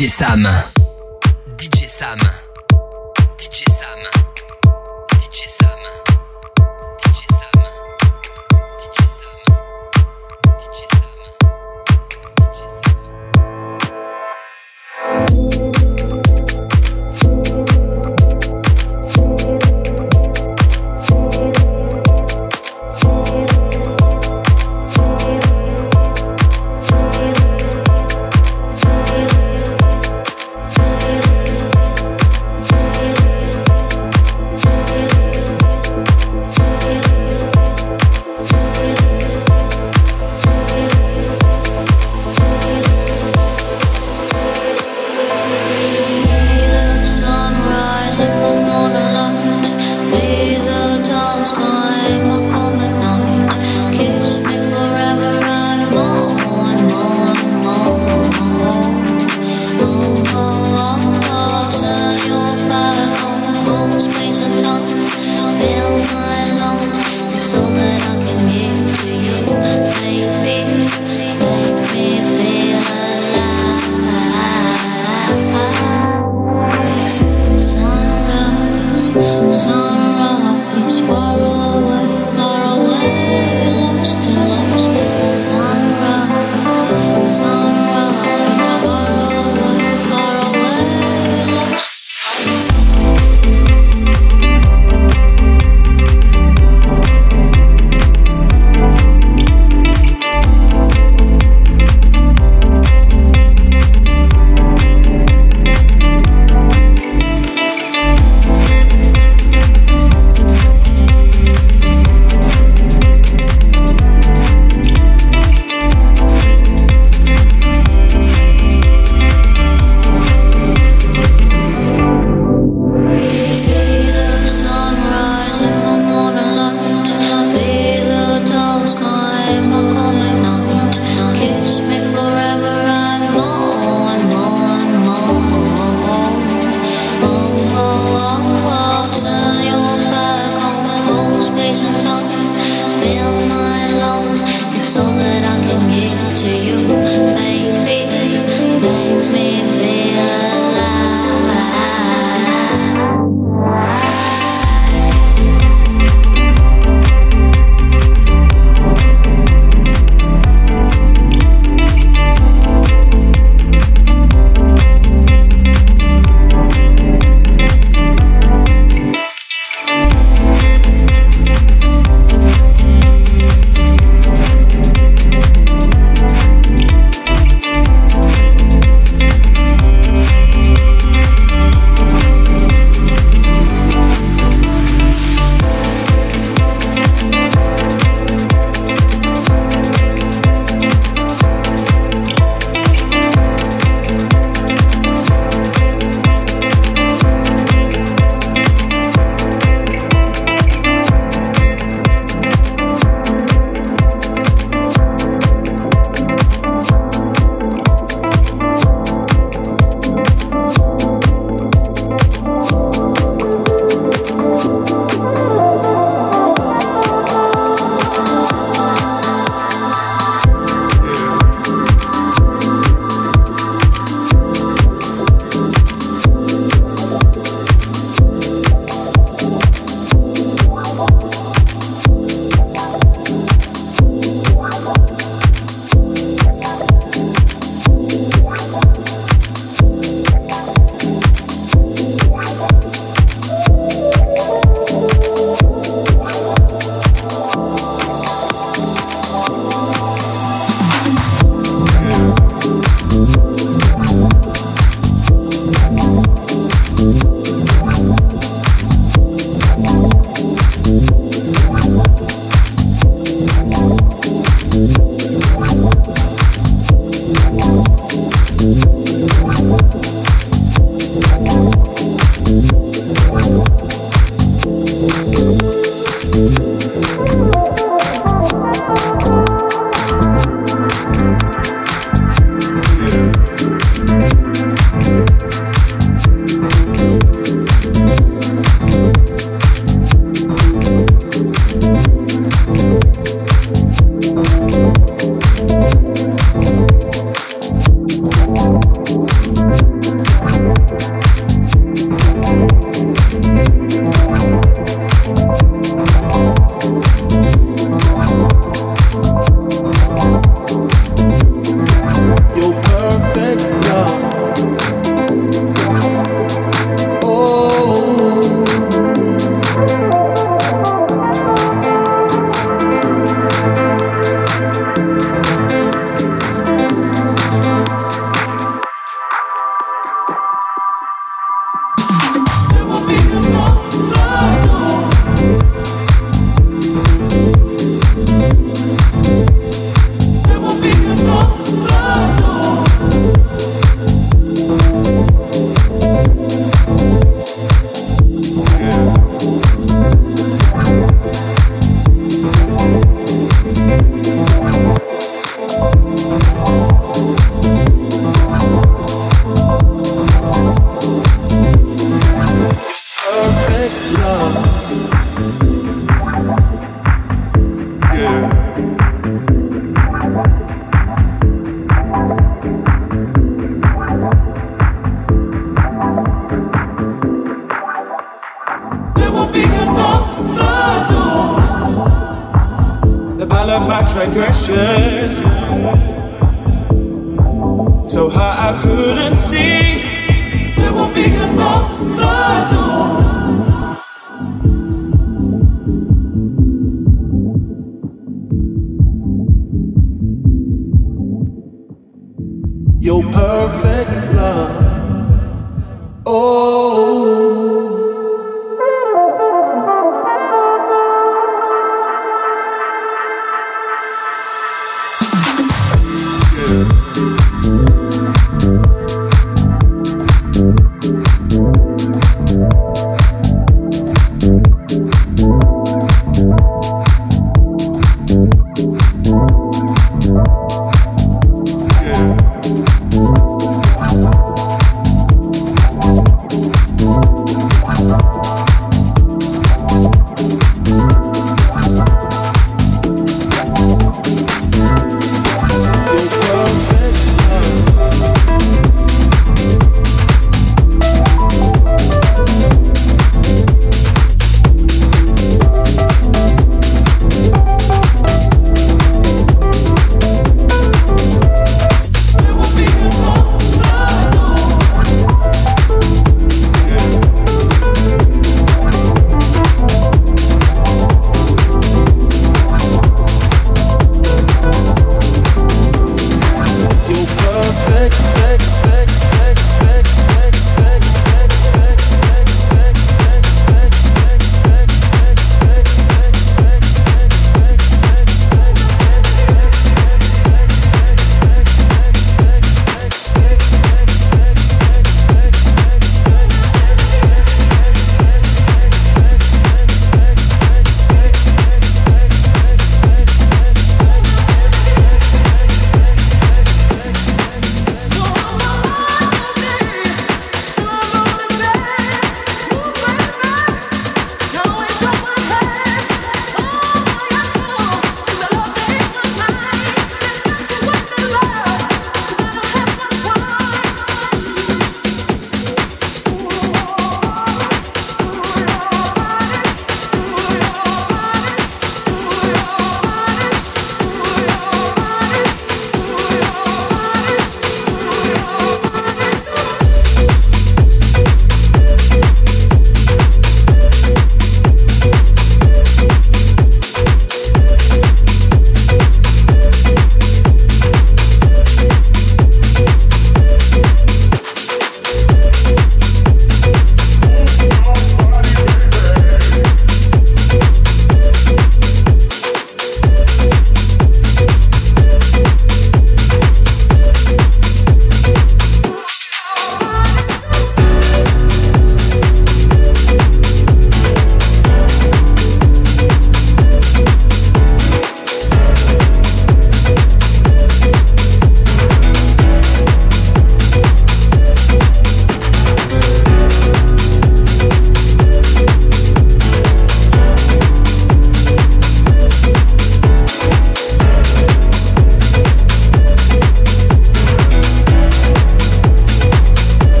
DJ Sam. DJ Sam.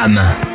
DJ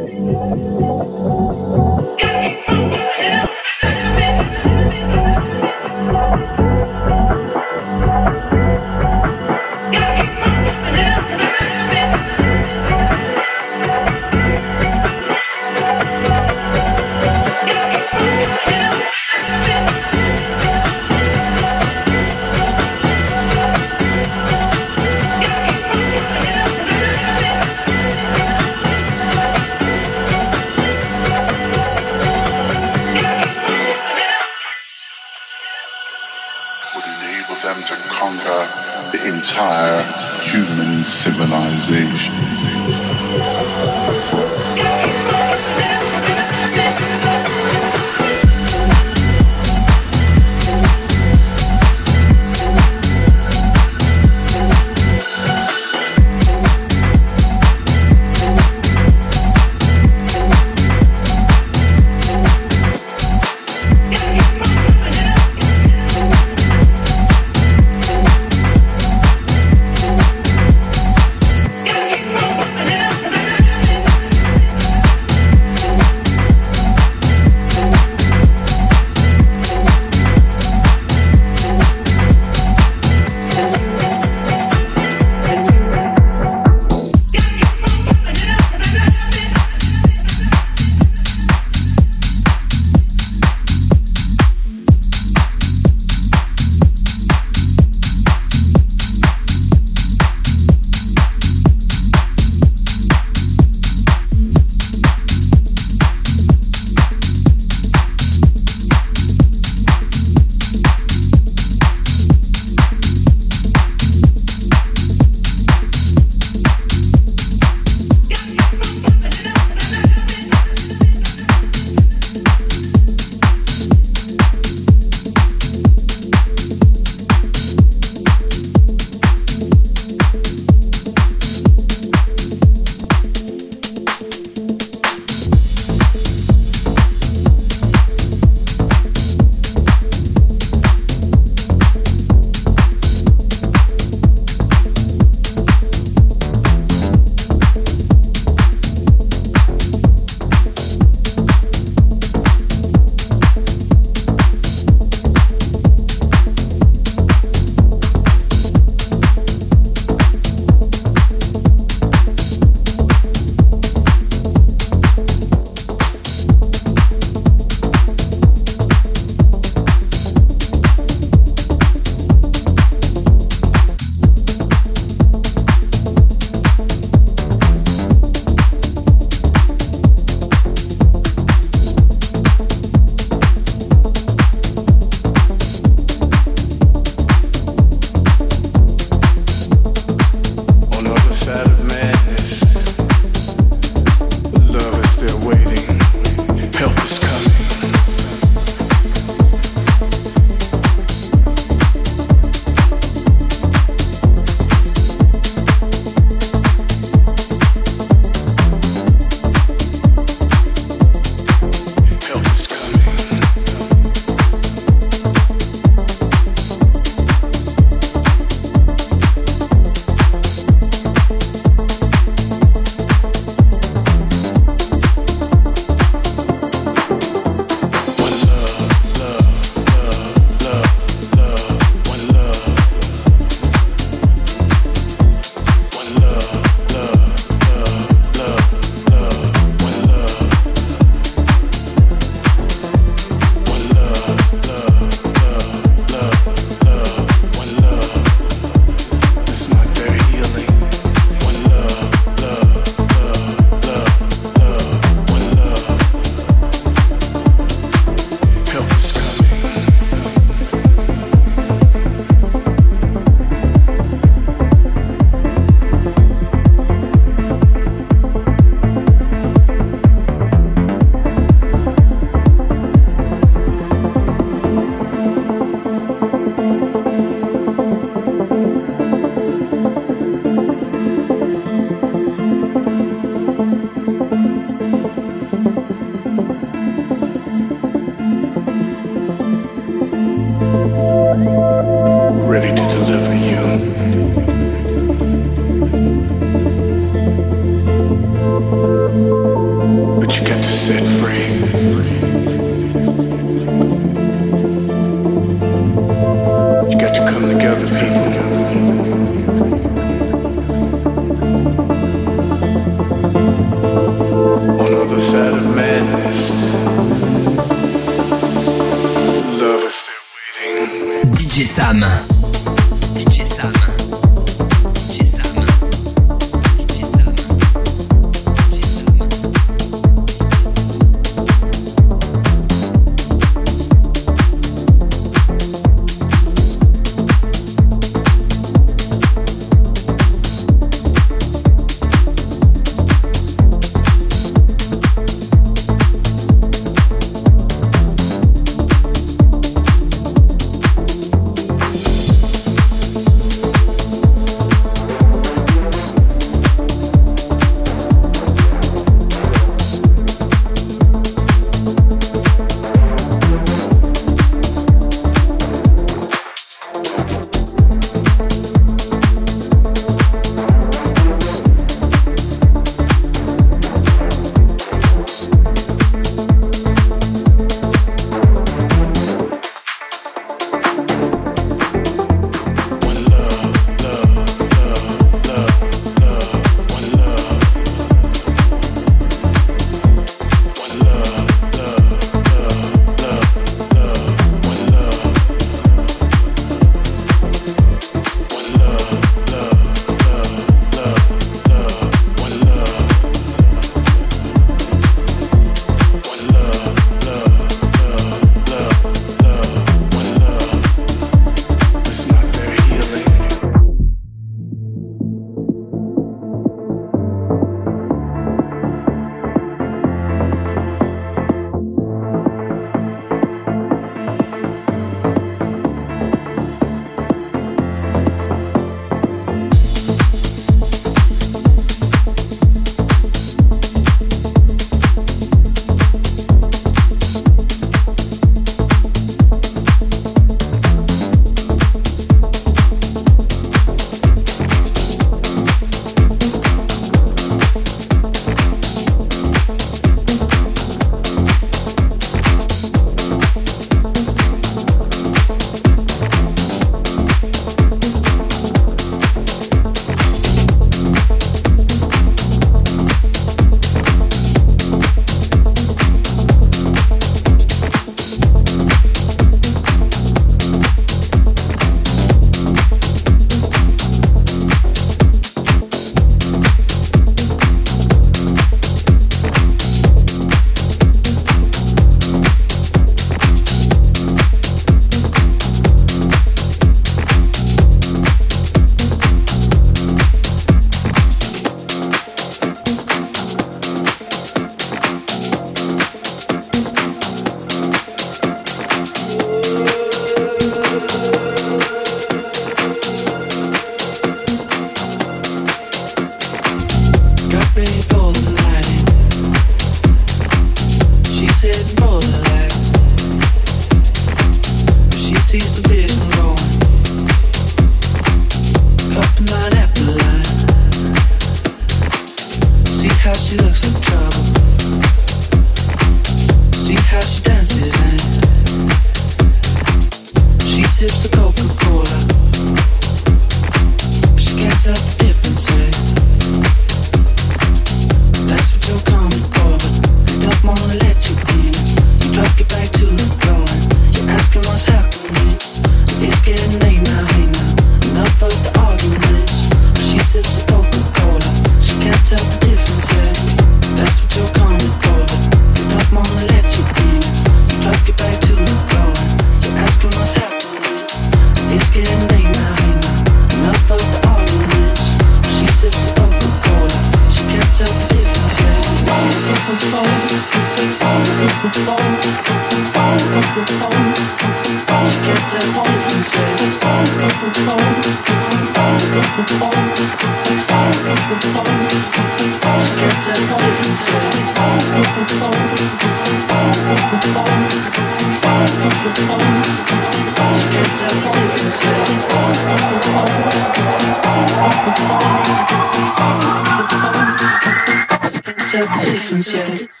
the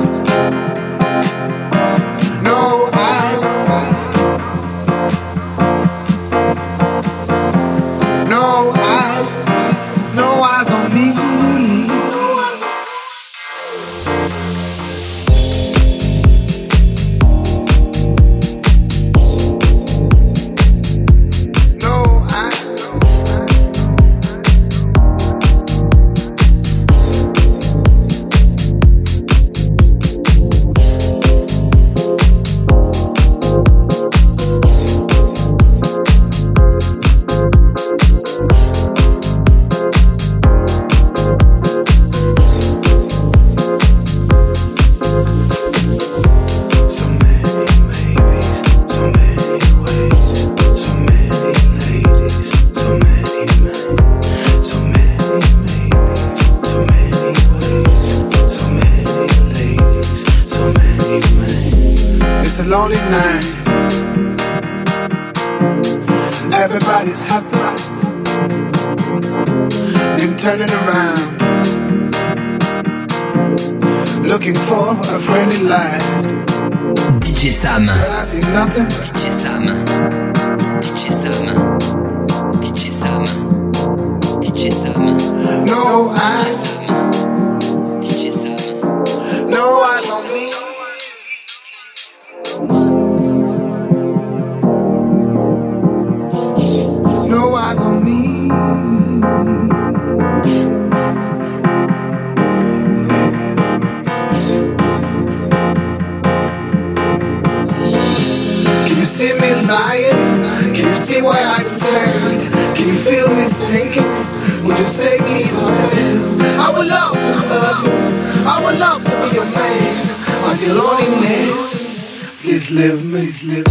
Live please live.